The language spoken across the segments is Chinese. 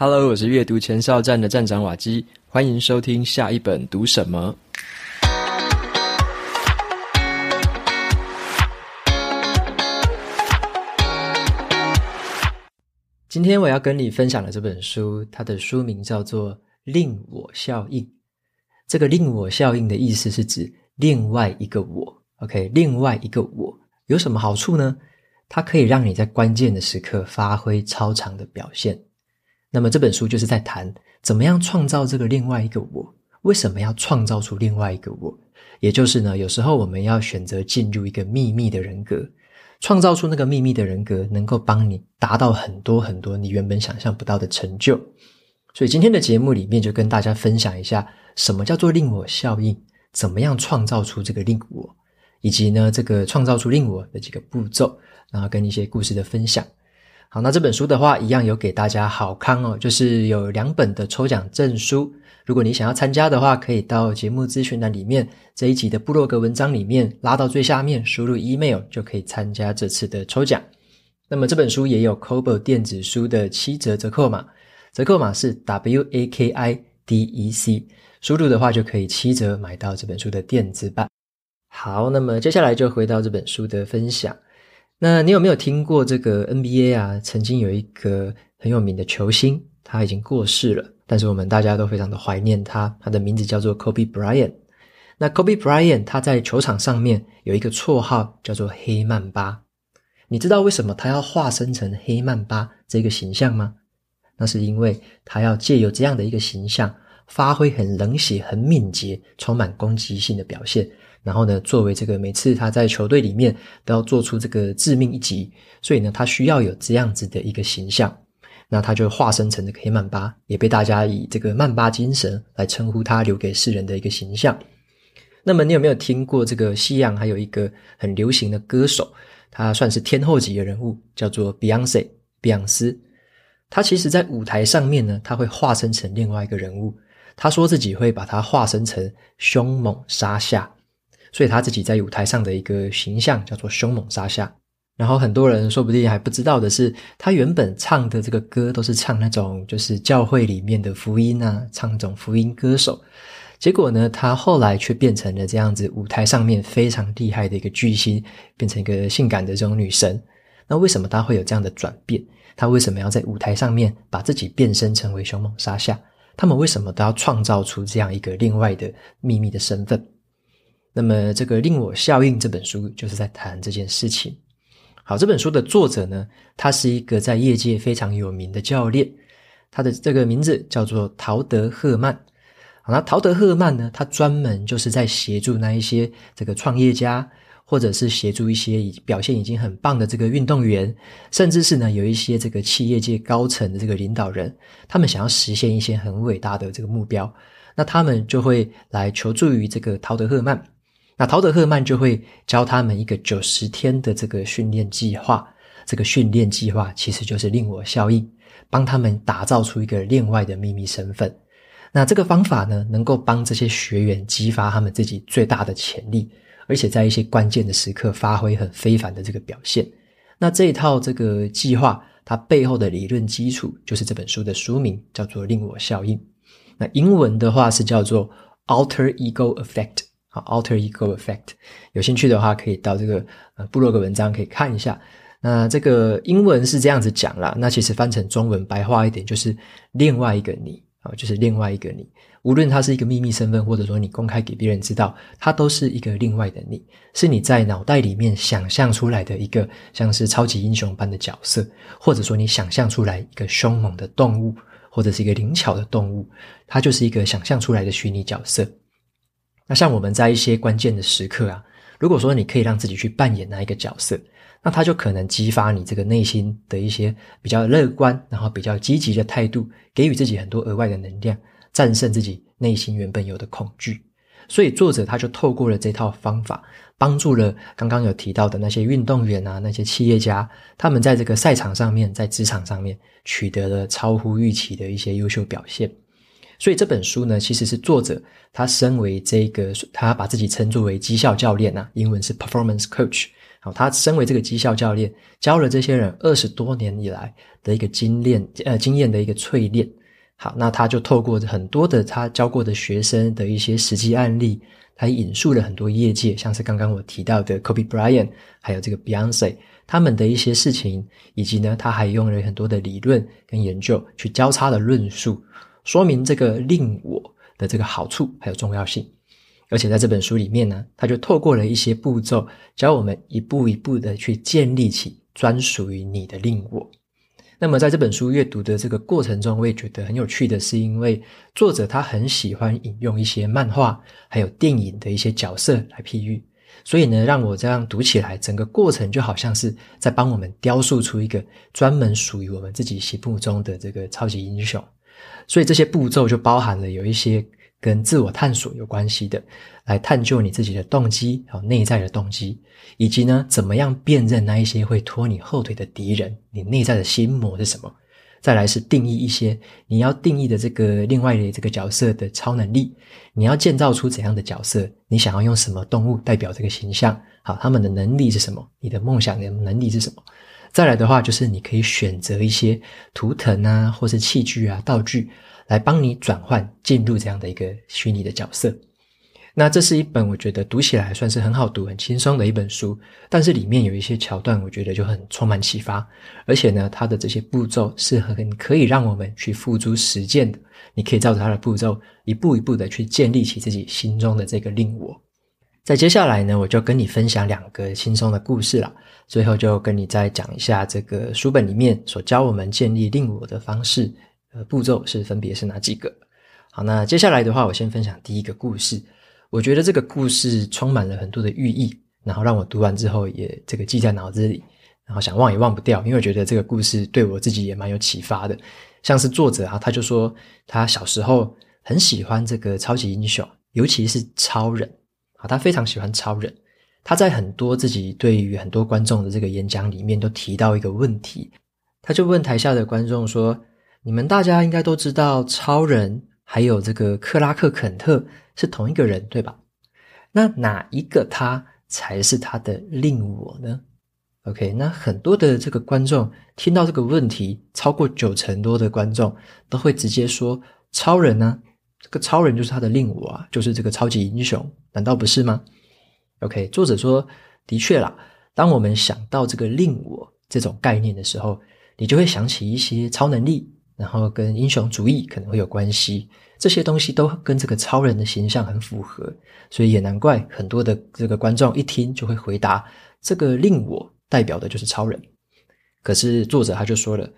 Hello，我是阅读前哨站的站长瓦基，欢迎收听下一本读什么。今天我要跟你分享的这本书，它的书名叫做《另我效应》。这个“另我效应”的意思是指另外一个我。OK，另外一个我有什么好处呢？它可以让你在关键的时刻发挥超常的表现。那么这本书就是在谈怎么样创造这个另外一个我，为什么要创造出另外一个我？也就是呢，有时候我们要选择进入一个秘密的人格，创造出那个秘密的人格，能够帮你达到很多很多你原本想象不到的成就。所以今天的节目里面就跟大家分享一下，什么叫做令我效应，怎么样创造出这个令我，以及呢，这个创造出令我的几个步骤，然后跟一些故事的分享。好，那这本书的话，一样有给大家好康哦，就是有两本的抽奖证书。如果你想要参加的话，可以到节目资讯栏里面这一集的部落格文章里面拉到最下面，输入 email 就可以参加这次的抽奖。那么这本书也有 Kobo 电子书的七折折扣码，折扣码是 W A K I D E C，输入的话就可以七折买到这本书的电子版。好，那么接下来就回到这本书的分享。那你有没有听过这个 NBA 啊？曾经有一个很有名的球星，他已经过世了，但是我们大家都非常的怀念他。他的名字叫做 Kobe Bryant。那 Kobe Bryant 他在球场上面有一个绰号叫做黑曼巴。你知道为什么他要化身成黑曼巴这个形象吗？那是因为他要借由这样的一个形象，发挥很冷血、很敏捷、充满攻击性的表现。然后呢，作为这个每次他在球队里面都要做出这个致命一击，所以呢，他需要有这样子的一个形象。那他就化身成这个黑曼巴，也被大家以这个曼巴精神来称呼他，留给世人的一个形象。那么，你有没有听过这个西洋还有一个很流行的歌手，他算是天后级的人物，叫做 Beyonce，碧昂斯。他其实在舞台上面呢，他会化身成另外一个人物。他说自己会把他化身成凶猛沙夏。所以他自己在舞台上的一个形象叫做凶猛沙夏，然后很多人说不定还不知道的是，他原本唱的这个歌都是唱那种就是教会里面的福音啊，唱那种福音歌手。结果呢，他后来却变成了这样子舞台上面非常厉害的一个巨星，变成一个性感的这种女神。那为什么他会有这样的转变？他为什么要在舞台上面把自己变身成为凶猛沙夏？他们为什么都要创造出这样一个另外的秘密的身份？那么，这个《令我效应》这本书就是在谈这件事情。好，这本书的作者呢，他是一个在业界非常有名的教练，他的这个名字叫做陶德·赫曼。好，那陶德·赫曼呢，他专门就是在协助那一些这个创业家，或者是协助一些已表现已经很棒的这个运动员，甚至是呢有一些这个企业界高层的这个领导人，他们想要实现一些很伟大的这个目标，那他们就会来求助于这个陶德·赫曼。那陶德·赫曼就会教他们一个九十天的这个训练计划，这个训练计划其实就是令我效应，帮他们打造出一个另外的秘密身份。那这个方法呢，能够帮这些学员激发他们自己最大的潜力，而且在一些关键的时刻发挥很非凡的这个表现。那这一套这个计划，它背后的理论基础就是这本书的书名，叫做《令我效应》。那英文的话是叫做 Alter Ego Effect。好，Alter Ego Effect，有兴趣的话可以到这个呃部落格文章可以看一下。那这个英文是这样子讲啦，那其实翻成中文白话一点就是另外一个你啊，就是另外一个你。无论它是一个秘密身份，或者说你公开给别人知道，它都是一个另外的你，是你在脑袋里面想象出来的一个像是超级英雄般的角色，或者说你想象出来一个凶猛的动物，或者是一个灵巧的动物，它就是一个想象出来的虚拟角色。那像我们在一些关键的时刻啊，如果说你可以让自己去扮演那一个角色，那它就可能激发你这个内心的一些比较乐观，然后比较积极的态度，给予自己很多额外的能量，战胜自己内心原本有的恐惧。所以作者他就透过了这套方法，帮助了刚刚有提到的那些运动员啊，那些企业家，他们在这个赛场上面，在职场上面取得了超乎预期的一些优秀表现。所以这本书呢，其实是作者他身为这个，他把自己称作为绩效教练啊，英文是 performance coach。好，他身为这个绩效教练，教了这些人二十多年以来的一个经验，呃，经验的一个淬炼。好，那他就透过很多的他教过的学生的一些实际案例，他引述了很多业界，像是刚刚我提到的 Kobe Bryant，还有这个 Beyonce，他们的一些事情，以及呢，他还用了很多的理论跟研究去交叉的论述，说明这个令我的这个好处还有重要性。而且在这本书里面呢，他就透过了一些步骤，教我们一步一步的去建立起专属于你的令我。那么在这本书阅读的这个过程中，我也觉得很有趣的是，因为作者他很喜欢引用一些漫画还有电影的一些角色来譬喻，所以呢，让我这样读起来，整个过程就好像是在帮我们雕塑出一个专门属于我们自己心目中的这个超级英雄。所以这些步骤就包含了有一些。跟自我探索有关系的，来探究你自己的动机，还有内在的动机，以及呢，怎么样辨认那一些会拖你后腿的敌人，你内在的心魔是什么？再来是定义一些你要定义的这个另外的这个角色的超能力，你要建造出怎样的角色？你想要用什么动物代表这个形象？好，他们的能力是什么？你的梦想的能力是什么？再来的话，就是你可以选择一些图腾啊，或是器具啊、道具。来帮你转换进入这样的一个虚拟的角色，那这是一本我觉得读起来算是很好读、很轻松的一本书，但是里面有一些桥段，我觉得就很充满启发，而且呢，它的这些步骤是很可以让我们去付诸实践的。你可以照着它的步骤，一步一步的去建立起自己心中的这个令我。在接下来呢，我就跟你分享两个轻松的故事了，最后就跟你再讲一下这个书本里面所教我们建立令我的方式。呃，步骤是分别是哪几个？好，那接下来的话，我先分享第一个故事。我觉得这个故事充满了很多的寓意，然后让我读完之后也这个记在脑子里，然后想忘也忘不掉，因为我觉得这个故事对我自己也蛮有启发的。像是作者啊，他就说他小时候很喜欢这个超级英雄，尤其是超人啊，他非常喜欢超人。他在很多自己对于很多观众的这个演讲里面都提到一个问题，他就问台下的观众说。你们大家应该都知道，超人还有这个克拉克·肯特是同一个人，对吧？那哪一个他才是他的令我呢？OK，那很多的这个观众听到这个问题，超过九成多的观众都会直接说：超人呢？这个超人就是他的令我啊，就是这个超级英雄，难道不是吗？OK，作者说，的确啦，当我们想到这个令我这种概念的时候，你就会想起一些超能力。然后跟英雄主义可能会有关系，这些东西都跟这个超人的形象很符合，所以也难怪很多的这个观众一听就会回答：这个令我代表的就是超人。可是作者他就说了，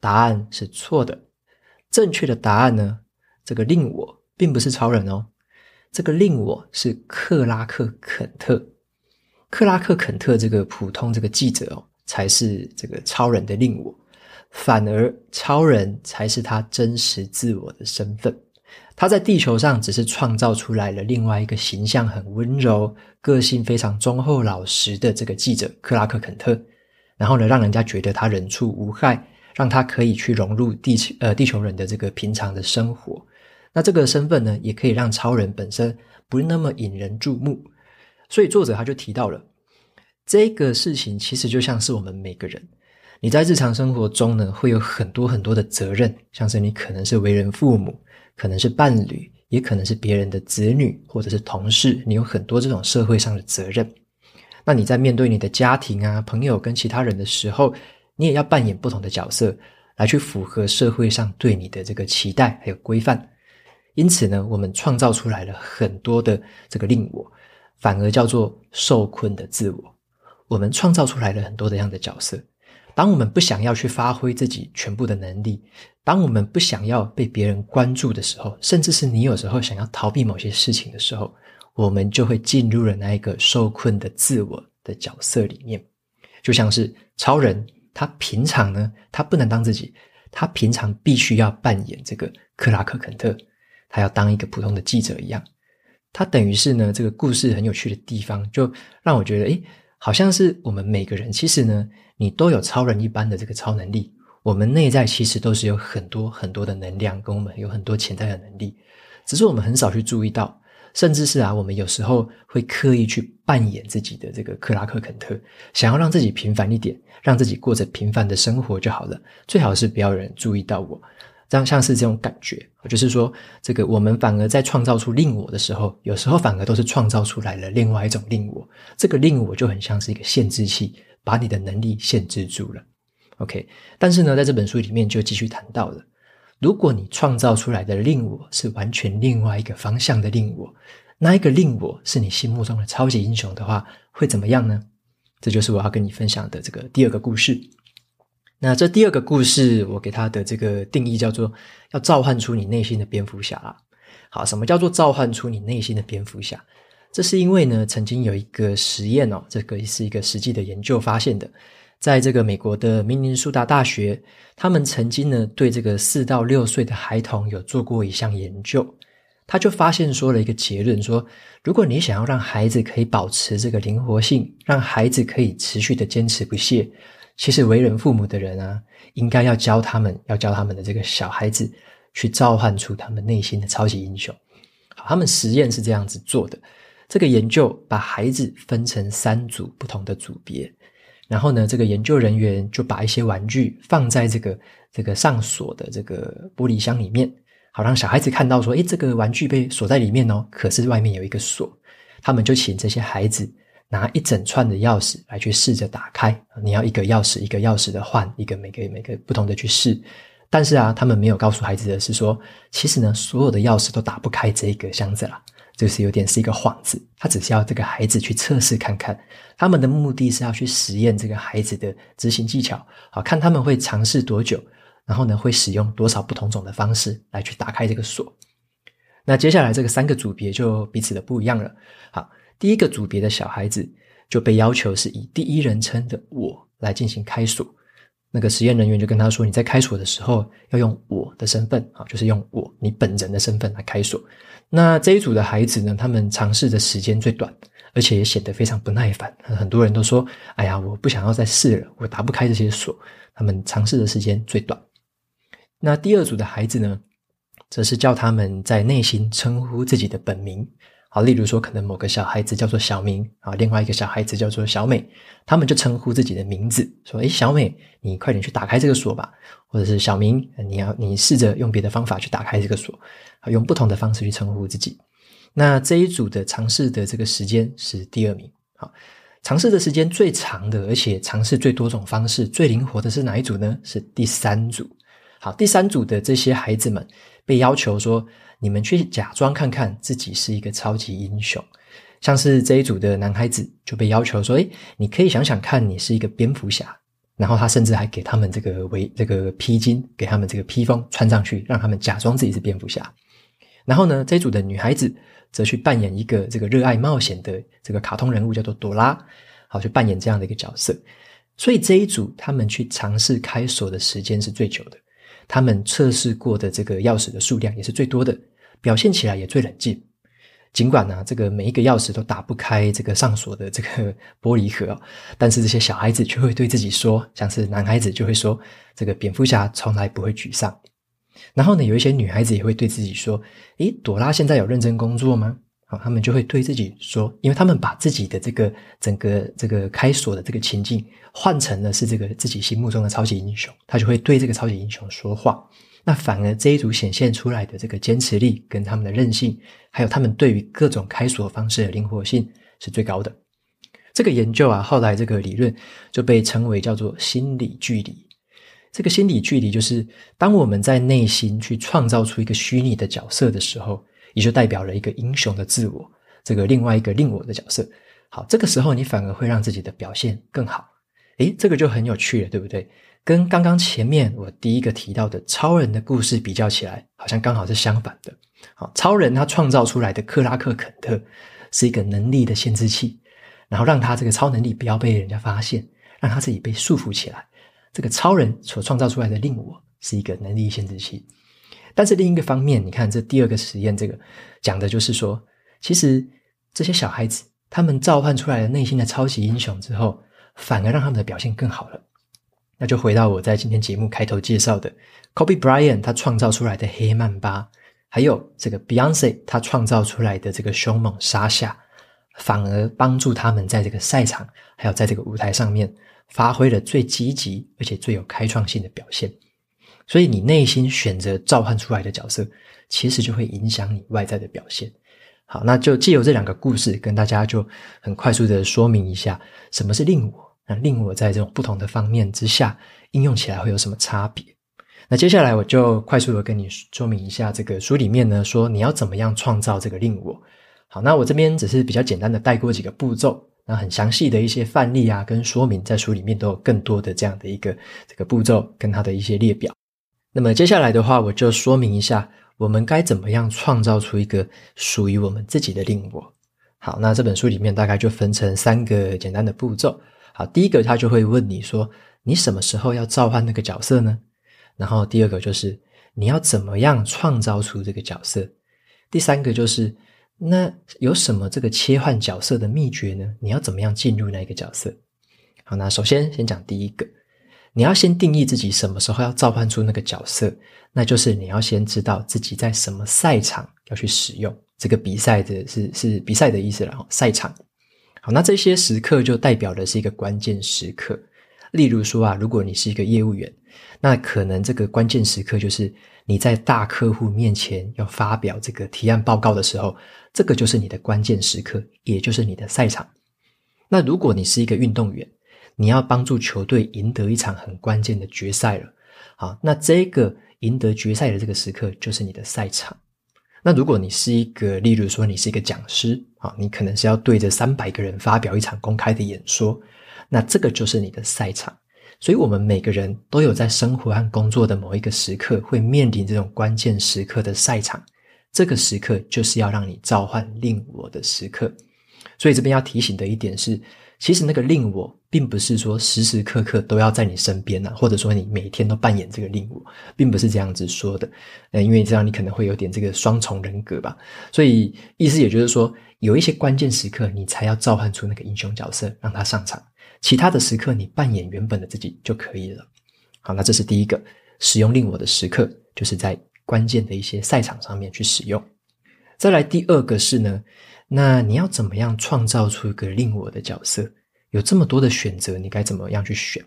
答案是错的，正确的答案呢，这个令我并不是超人哦，这个令我是克拉克·肯特，克拉克·肯特这个普通这个记者哦，才是这个超人的令我。反而，超人才是他真实自我的身份。他在地球上只是创造出来了另外一个形象很温柔、个性非常忠厚老实的这个记者克拉克·肯特。然后呢，让人家觉得他人畜无害，让他可以去融入地球呃地球人的这个平常的生活。那这个身份呢，也可以让超人本身不那么引人注目。所以作者他就提到了这个事情，其实就像是我们每个人。你在日常生活中呢，会有很多很多的责任，像是你可能是为人父母，可能是伴侣，也可能是别人的子女，或者是同事。你有很多这种社会上的责任。那你在面对你的家庭啊、朋友跟其他人的时候，你也要扮演不同的角色，来去符合社会上对你的这个期待还有规范。因此呢，我们创造出来了很多的这个令我，反而叫做受困的自我。我们创造出来了很多这样的角色。当我们不想要去发挥自己全部的能力，当我们不想要被别人关注的时候，甚至是你有时候想要逃避某些事情的时候，我们就会进入了那一个受困的自我的角色里面。就像是超人，他平常呢，他不能当自己，他平常必须要扮演这个克拉克·肯特，他要当一个普通的记者一样。他等于是呢，这个故事很有趣的地方，就让我觉得，诶，好像是我们每个人其实呢。你都有超人一般的这个超能力，我们内在其实都是有很多很多的能量，跟我们有很多潜在的能力，只是我们很少去注意到，甚至是啊，我们有时候会刻意去扮演自己的这个克拉克肯特，想要让自己平凡一点，让自己过着平凡的生活就好了。最好是不要人注意到我，这样像是这种感觉，就是说，这个我们反而在创造出令我的时候，有时候反而都是创造出来了另外一种令我。这个令我就很像是一个限制器，把你的能力限制住了。OK，但是呢，在这本书里面就继续谈到了。如果你创造出来的令我是完全另外一个方向的令我，那一个令我是你心目中的超级英雄的话，会怎么样呢？这就是我要跟你分享的这个第二个故事。那这第二个故事，我给他的这个定义叫做“要召唤出你内心的蝙蝠侠”。好，什么叫做召唤出你内心的蝙蝠侠？这是因为呢，曾经有一个实验哦，这个是一个实际的研究发现的。在这个美国的明尼苏达大学，他们曾经呢对这个四到六岁的孩童有做过一项研究，他就发现说了一个结论说，如果你想要让孩子可以保持这个灵活性，让孩子可以持续的坚持不懈，其实为人父母的人啊，应该要教他们，要教他们的这个小孩子去召唤出他们内心的超级英雄。好，他们实验是这样子做的，这个研究把孩子分成三组不同的组别。然后呢，这个研究人员就把一些玩具放在这个这个上锁的这个玻璃箱里面，好让小孩子看到说，诶，这个玩具被锁在里面哦，可是外面有一个锁。他们就请这些孩子拿一整串的钥匙来去试着打开，你要一个钥匙一个钥匙的换，一个每个每个不同的去试。但是啊，他们没有告诉孩子的是说，其实呢，所有的钥匙都打不开这一个箱子啦。就是有点是一个幌子，他只是要这个孩子去测试看看，他们的目的是要去实验这个孩子的执行技巧，好，看他们会尝试多久，然后呢，会使用多少不同种的方式来去打开这个锁。那接下来这个三个组别就彼此的不一样了。好，第一个组别的小孩子就被要求是以第一人称的我来进行开锁。那个实验人员就跟他说：“你在开锁的时候要用我的身份啊，就是用我你本人的身份来开锁。”那这一组的孩子呢，他们尝试的时间最短，而且也显得非常不耐烦。很多人都说：“哎呀，我不想要再试了，我打不开这些锁。”他们尝试的时间最短。那第二组的孩子呢，则是叫他们在内心称呼自己的本名。好，例如说，可能某个小孩子叫做小明啊，另外一个小孩子叫做小美，他们就称呼自己的名字，说：“诶，小美，你快点去打开这个锁吧。”或者是小明，你要你试着用别的方法去打开这个锁，啊，用不同的方式去称呼自己。那这一组的尝试的这个时间是第二名。好，尝试的时间最长的，而且尝试最多种方式、最灵活的是哪一组呢？是第三组。好，第三组的这些孩子们被要求说。你们去假装看看自己是一个超级英雄，像是这一组的男孩子就被要求说：“诶，你可以想想看你是一个蝙蝠侠。”然后他甚至还给他们这个围这个披巾，给他们这个披风穿上去，让他们假装自己是蝙蝠侠。然后呢，这一组的女孩子则去扮演一个这个热爱冒险的这个卡通人物，叫做朵拉，好，去扮演这样的一个角色。所以这一组他们去尝试开锁的时间是最久的，他们测试过的这个钥匙的数量也是最多的。表现起来也最冷静，尽管呢、啊，这个每一个钥匙都打不开这个上锁的这个玻璃盒，但是这些小孩子却会对自己说，像是男孩子就会说，这个蝙蝠侠从来不会沮丧。然后呢，有一些女孩子也会对自己说，诶，朵拉现在有认真工作吗？好，他们就会对自己说，因为他们把自己的这个整个这个开锁的这个情境换成了是这个自己心目中的超级英雄，他就会对这个超级英雄说话。那反而这一组显现出来的这个坚持力跟他们的韧性，还有他们对于各种开锁方式的灵活性是最高的。这个研究啊，后来这个理论就被称为叫做心理距离。这个心理距离就是当我们在内心去创造出一个虚拟的角色的时候，也就代表了一个英雄的自我，这个另外一个令我的角色。好，这个时候你反而会让自己的表现更好。诶，这个就很有趣了，对不对？跟刚刚前面我第一个提到的超人的故事比较起来，好像刚好是相反的。好，超人他创造出来的克拉克肯特是一个能力的限制器，然后让他这个超能力不要被人家发现，让他自己被束缚起来。这个超人所创造出来的令我是一个能力限制器。但是另一个方面，你看这第二个实验，这个讲的就是说，其实这些小孩子他们召唤出来的内心的超级英雄之后，反而让他们的表现更好了。那就回到我在今天节目开头介绍的，Kobe Bryant 他创造出来的黑曼巴，还有这个 Beyonce 他创造出来的这个凶猛沙夏，反而帮助他们在这个赛场还有在这个舞台上面发挥了最积极而且最有开创性的表现。所以你内心选择召唤出来的角色，其实就会影响你外在的表现。好，那就借由这两个故事，跟大家就很快速的说明一下，什么是令我。那令我在这种不同的方面之下，应用起来会有什么差别？那接下来我就快速的跟你说明一下，这个书里面呢说你要怎么样创造这个令我。好，那我这边只是比较简单的带过几个步骤，那很详细的一些范例啊跟说明，在书里面都有更多的这样的一个这个步骤跟它的一些列表。那么接下来的话，我就说明一下，我们该怎么样创造出一个属于我们自己的令我。好，那这本书里面大概就分成三个简单的步骤。好，第一个他就会问你说，你什么时候要召唤那个角色呢？然后第二个就是你要怎么样创造出这个角色？第三个就是那有什么这个切换角色的秘诀呢？你要怎么样进入那个角色？好，那首先先讲第一个。你要先定义自己什么时候要召唤出那个角色，那就是你要先知道自己在什么赛场要去使用这个比赛的是是比赛的意思了，赛场。好，那这些时刻就代表的是一个关键时刻。例如说啊，如果你是一个业务员，那可能这个关键时刻就是你在大客户面前要发表这个提案报告的时候，这个就是你的关键时刻，也就是你的赛场。那如果你是一个运动员，你要帮助球队赢得一场很关键的决赛了，好，那这个赢得决赛的这个时刻就是你的赛场。那如果你是一个，例如说你是一个讲师，啊，你可能是要对着三百个人发表一场公开的演说，那这个就是你的赛场。所以，我们每个人都有在生活和工作的某一个时刻会面临这种关键时刻的赛场，这个时刻就是要让你召唤令我的时刻。所以，这边要提醒的一点是。其实那个令我，并不是说时时刻刻都要在你身边啊，或者说你每天都扮演这个令我，并不是这样子说的。呃，因为这样你可能会有点这个双重人格吧。所以意思也就是说，有一些关键时刻，你才要召唤出那个英雄角色，让他上场。其他的时刻，你扮演原本的自己就可以了。好，那这是第一个使用令我的时刻，就是在关键的一些赛场上面去使用。再来第二个是呢。那你要怎么样创造出一个令我的角色？有这么多的选择，你该怎么样去选？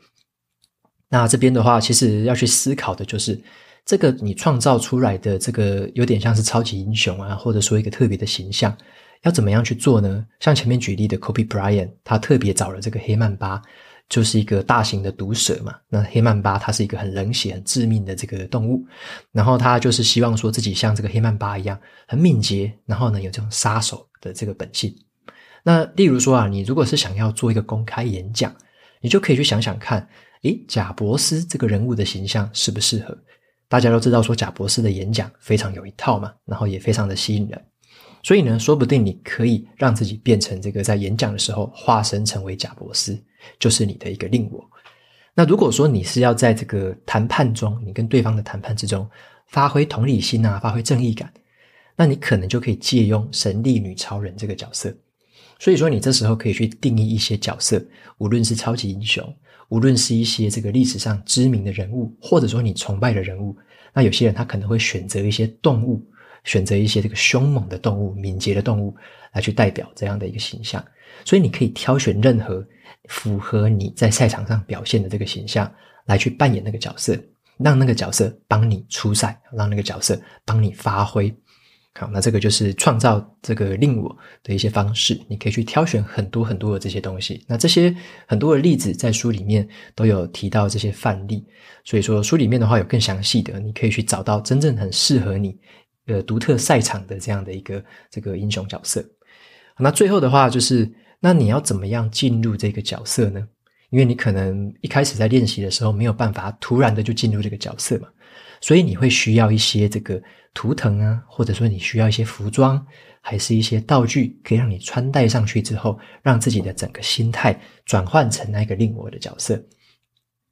那这边的话，其实要去思考的就是，这个你创造出来的这个有点像是超级英雄啊，或者说一个特别的形象，要怎么样去做呢？像前面举例的 Kobe Bryant，他特别找了这个黑曼巴。就是一个大型的毒蛇嘛，那黑曼巴它是一个很冷血、很致命的这个动物，然后他就是希望说自己像这个黑曼巴一样很敏捷，然后呢有这种杀手的这个本性。那例如说啊，你如果是想要做一个公开演讲，你就可以去想想看，诶，贾伯斯这个人物的形象适不适合？大家都知道说贾伯斯的演讲非常有一套嘛，然后也非常的吸引人，所以呢，说不定你可以让自己变成这个在演讲的时候化身成为贾伯斯。就是你的一个令我。那如果说你是要在这个谈判中，你跟对方的谈判之中发挥同理心啊，发挥正义感，那你可能就可以借用神力女超人这个角色。所以说，你这时候可以去定义一些角色，无论是超级英雄，无论是一些这个历史上知名的人物，或者说你崇拜的人物。那有些人他可能会选择一些动物，选择一些这个凶猛的动物、敏捷的动物来去代表这样的一个形象。所以你可以挑选任何。符合你在赛场上表现的这个形象，来去扮演那个角色，让那个角色帮你出赛，让那个角色帮你发挥。好，那这个就是创造这个令我的一些方式。你可以去挑选很多很多的这些东西。那这些很多的例子在书里面都有提到这些范例，所以说书里面的话有更详细的，你可以去找到真正很适合你呃独特赛场的这样的一个这个英雄角色。那最后的话就是。那你要怎么样进入这个角色呢？因为你可能一开始在练习的时候没有办法突然的就进入这个角色嘛，所以你会需要一些这个图腾啊，或者说你需要一些服装，还是一些道具，可以让你穿戴上去之后，让自己的整个心态转换成那个令我的角色。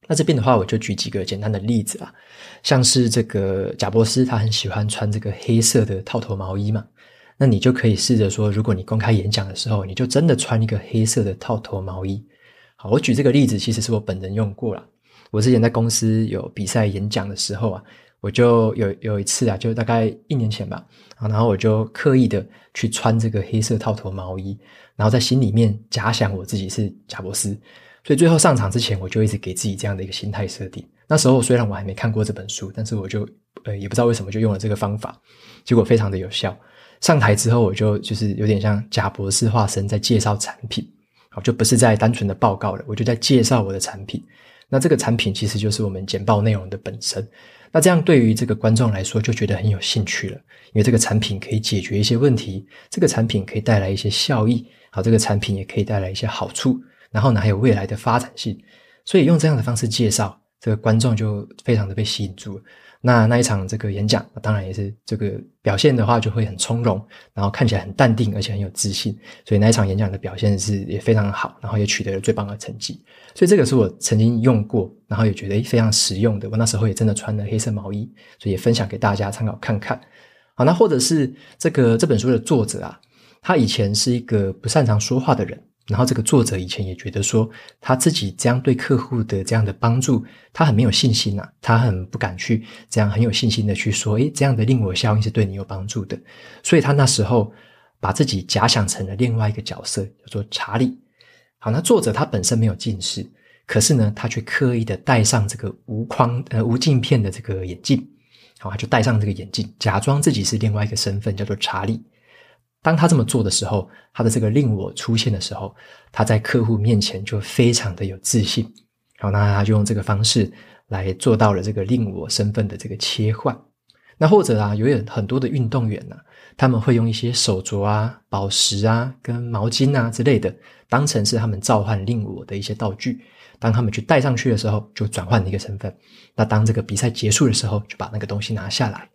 那这边的话，我就举几个简单的例子啊，像是这个贾伯斯，他很喜欢穿这个黑色的套头毛衣嘛。那你就可以试着说，如果你公开演讲的时候，你就真的穿一个黑色的套头毛衣。好，我举这个例子，其实是我本人用过啦。我之前在公司有比赛演讲的时候啊，我就有有一次啊，就大概一年前吧，然后我就刻意的去穿这个黑色套头毛衣，然后在心里面假想我自己是贾伯斯，所以最后上场之前，我就一直给自己这样的一个心态设定。那时候虽然我还没看过这本书，但是我就呃也不知道为什么就用了这个方法，结果非常的有效。上台之后，我就就是有点像贾博士化身在介绍产品，好，就不是在单纯的报告了，我就在介绍我的产品。那这个产品其实就是我们简报内容的本身。那这样对于这个观众来说就觉得很有兴趣了，因为这个产品可以解决一些问题，这个产品可以带来一些效益，好，这个产品也可以带来一些好处，然后呢还有未来的发展性，所以用这样的方式介绍，这个观众就非常的被吸引住了。那那一场这个演讲，当然也是这个表现的话就会很从容，然后看起来很淡定，而且很有自信。所以那一场演讲的表现是也非常好，然后也取得了最棒的成绩。所以这个是我曾经用过，然后也觉得非常实用的。我那时候也真的穿了黑色毛衣，所以也分享给大家参考看看。好，那或者是这个这本书的作者啊，他以前是一个不擅长说话的人。然后这个作者以前也觉得说，他自己这样对客户的这样的帮助，他很没有信心呐、他很不敢去这样很有信心的去说，诶，这样的令我效应是对你有帮助的。所以他那时候把自己假想成了另外一个角色，叫做查理。好，那作者他本身没有近视，可是呢，他却刻意的戴上这个无框呃无镜片的这个眼镜，好，他就戴上这个眼镜，假装自己是另外一个身份，叫做查理。当他这么做的时候，他的这个令我出现的时候，他在客户面前就非常的有自信。好，那他就用这个方式来做到了这个令我身份的这个切换。那或者啊，有很多的运动员呢、他们会用一些手镯啊、宝石啊、跟毛巾啊之类的，当成是他们召唤令我的一些道具。当他们去戴上去的时候，就转换了一个身份。那当这个比赛结束的时候，就把那个东西拿下来。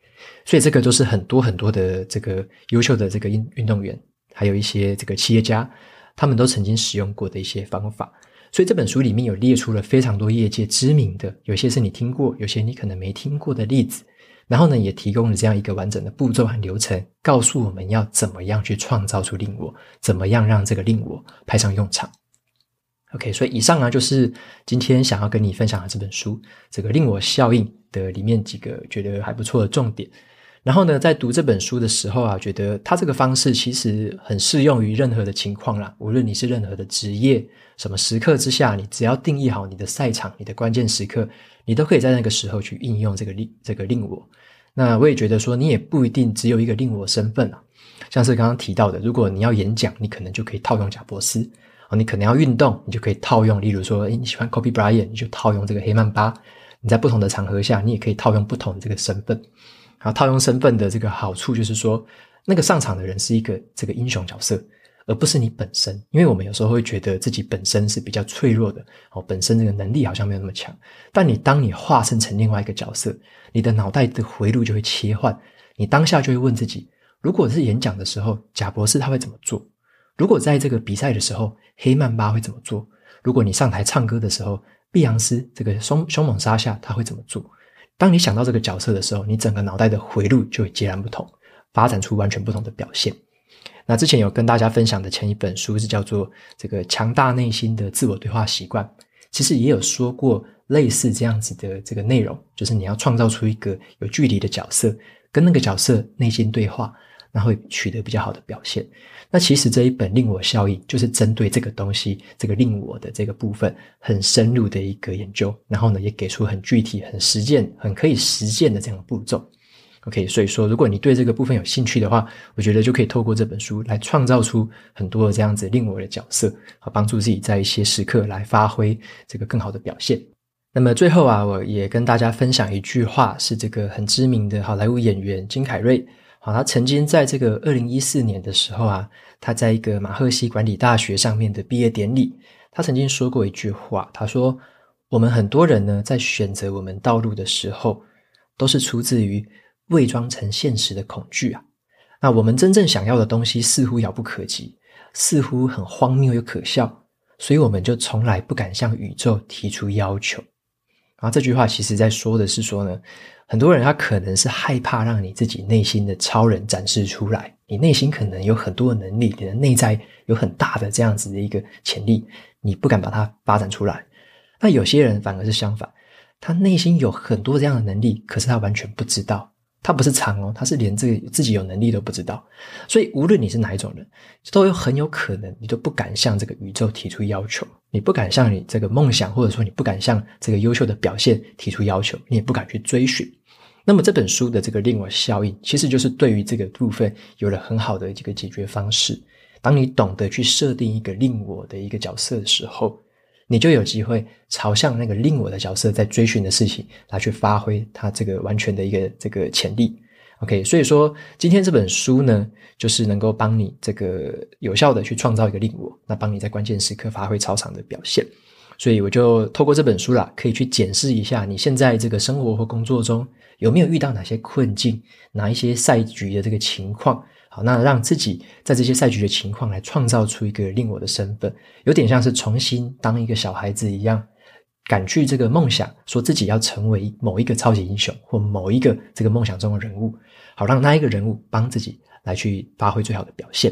所以这个都是很多很多的这个优秀的这个运运动员，还有一些这个企业家，他们都曾经使用过的一些方法。所以这本书里面有列出了非常多业界知名的，有些是你听过，有些你可能没听过的例子。然后呢，也提供了这样一个完整的步骤和流程，告诉我们要怎么样去创造出令我，怎么样让这个令我派上用场。OK，所以以上呢就是今天想要跟你分享的这本书，这个令我效应的里面几个觉得还不错的重点。然后呢，在读这本书的时候啊，觉得它这个方式其实很适用于任何的情况啦。无论你是任何的职业，什么时刻之下，你只要定义好你的赛场，你的关键时刻，你都可以在那个时候去应用这个令这个令我。那我也觉得说，你也不一定只有一个令我身份啊。像是刚刚提到的，如果你要演讲，你可能就可以套用贾伯斯。哦，你可能要运动，你就可以套用，例如说，诶，你喜欢 Kobe Bryant，你就套用这个黑曼巴。你在不同的场合下，你也可以套用不同的这个身份。然后套用身份的这个好处就是说，那个上场的人是一个这个英雄角色，而不是你本身。因为我们有时候会觉得自己本身是比较脆弱的，哦，本身这个能力好像没有那么强。但你当你化身成另外一个角色，你的脑袋的回路就会切换，你当下就会问自己：如果是演讲的时候，贾博士他会怎么做？如果在这个比赛的时候，黑曼巴会怎么做？如果你上台唱歌的时候，碧昂斯这个凶凶猛杀下他会怎么做？当你想到这个角色的时候，你整个脑袋的回路就会截然不同，发展出完全不同的表现。那之前有跟大家分享的前一本书是叫做《这个强大内心的自我对话习惯》，其实也有说过类似这样子的这个内容，就是你要创造出一个有距离的角色，跟那个角色内心对话。那会取得比较好的表现。那其实这一本令我效应就是针对这个东西，这个令我的这个部分很深入的一个研究。然后呢，也给出很具体、很实践、很可以实践的这样的步骤。OK，所以说，如果你对这个部分有兴趣的话，我觉得就可以透过这本书来创造出很多这样子令我的角色，好帮助自己在一些时刻来发挥这个更好的表现。那么最后啊，我也跟大家分享一句话，是这个很知名的好莱坞演员金凯瑞。好，他曾经在这个二零一四年的时候啊，他在一个马赫西管理大学上面的毕业典礼，他曾经说过一句话，他说：“我们很多人呢，在选择我们道路的时候，都是出自于伪装成现实的恐惧啊。那我们真正想要的东西似乎遥不可及，似乎很荒谬又可笑，所以我们就从来不敢向宇宙提出要求。”然后这句话其实在说的是说呢。很多人他可能是害怕让你自己内心的超人展示出来，你内心可能有很多的能力，你的内在有很大的这样子的一个潜力，你不敢把它发展出来。那有些人反而是相反，他内心有很多这样的能力，可是他完全不知道。他不是藏哦，他是连这个自己有能力都不知道。所以无论你是哪一种人，都有很有可能你都不敢向这个宇宙提出要求，你不敢向你这个梦想，或者说你不敢向这个优秀的表现提出要求，你也不敢去追寻。那么这本书的这个令我效应，其实就是对于这个部分有了很好的一个解决方式。当你懂得去设定一个令我的一个角色的时候，你就有机会朝向那个令我的角色在追寻的事情来去发挥它这个完全的一个这个潜力。OK，所以说今天这本书呢，就是能够帮你这个有效的去创造一个令我，那帮你在关键时刻发挥超常的表现。所以我就透过这本书啦，可以去检视一下你现在这个生活或工作中有没有遇到哪些困境，哪一些赛局的这个情况。好，那让自己在这些赛局的情况来创造出一个令我的身份，有点像是重新当一个小孩子一样，敢去这个梦想，说自己要成为某一个超级英雄或某一个这个梦想中的人物，好，让那一个人物帮自己来去发挥最好的表现。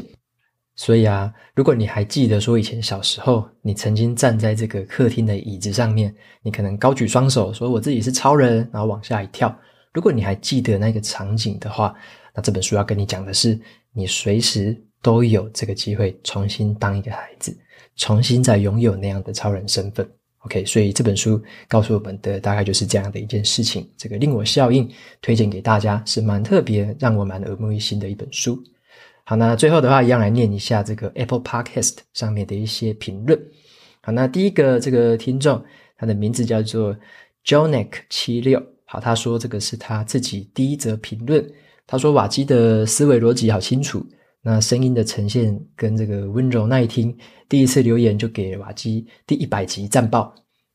所以啊，如果你还记得说以前小时候，你曾经站在这个客厅的椅子上面，你可能高举双手说我自己是超人，然后往下一跳。如果你还记得那个场景的话，那这本书要跟你讲的是，你随时都有这个机会重新当一个孩子，重新再拥有那样的超人身份。OK，所以这本书告诉我们的大概就是这样的一件事情。这个令我效应推荐给大家是蛮特别，让我蛮耳目一新的一本书。好，那最后的话一样来念一下这个 Apple Podcast 上面的一些评论。好，那第一个这个听众，他的名字叫做 Jonek 七六。好，他说这个是他自己第一则评论。他说瓦基的思维逻辑好清楚，那声音的呈现跟这个温柔耐听，第一次留言就给瓦基第一百集赞爆。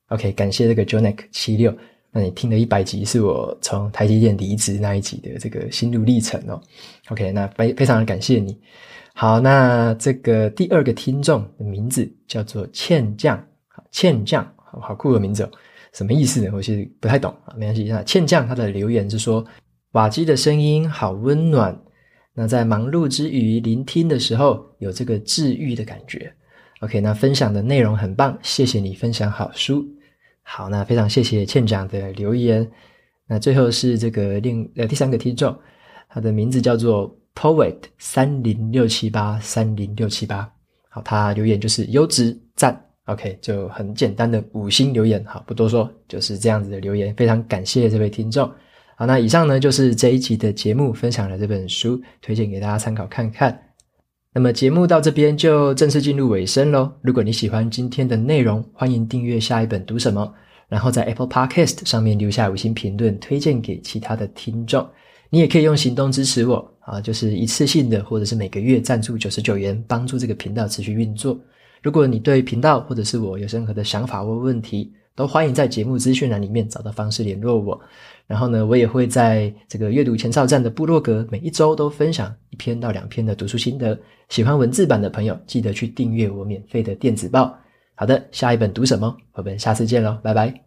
OK，感谢这个 Jonek 七六，那你听了一百集是我从台积电离职那一集的这个心路历程哦。OK，那非非常的感谢你。好，那这个第二个听众的名字叫做倩酱，倩酱，好酷的名字哦，什么意思呢？我其实不太懂啊，没关系。那倩酱他的留言是说。瓦基的声音好温暖，那在忙碌之余聆听的时候，有这个治愈的感觉。OK，那分享的内容很棒，谢谢你分享好书。好，那非常谢谢倩讲的留言。那最后是这个另呃第三个听众，他的名字叫做 Poet 三零六七八三零六七八。好，他留言就是优质赞。OK，就很简单的五星留言。好，不多说，就是这样子的留言。非常感谢这位听众。好，那以上呢就是这一集的节目，分享了这本书，推荐给大家参考看看。那么节目到这边就正式进入尾声喽。如果你喜欢今天的内容，欢迎订阅下一本读什么，然后在 Apple Podcast 上面留下五星评论，推荐给其他的听众。你也可以用行动支持我啊，就是一次性的，或者是每个月赞助九十九元，帮助这个频道持续运作。如果你对频道或者是我有任何的想法或问题，都欢迎在节目资讯栏里面找到方式联络我。然后呢，我也会在这个阅读前哨站的部落格，每一周都分享一篇到两篇的读书心得。喜欢文字版的朋友，记得去订阅我免费的电子报。好的，下一本读什么？我们下次见喽，拜拜。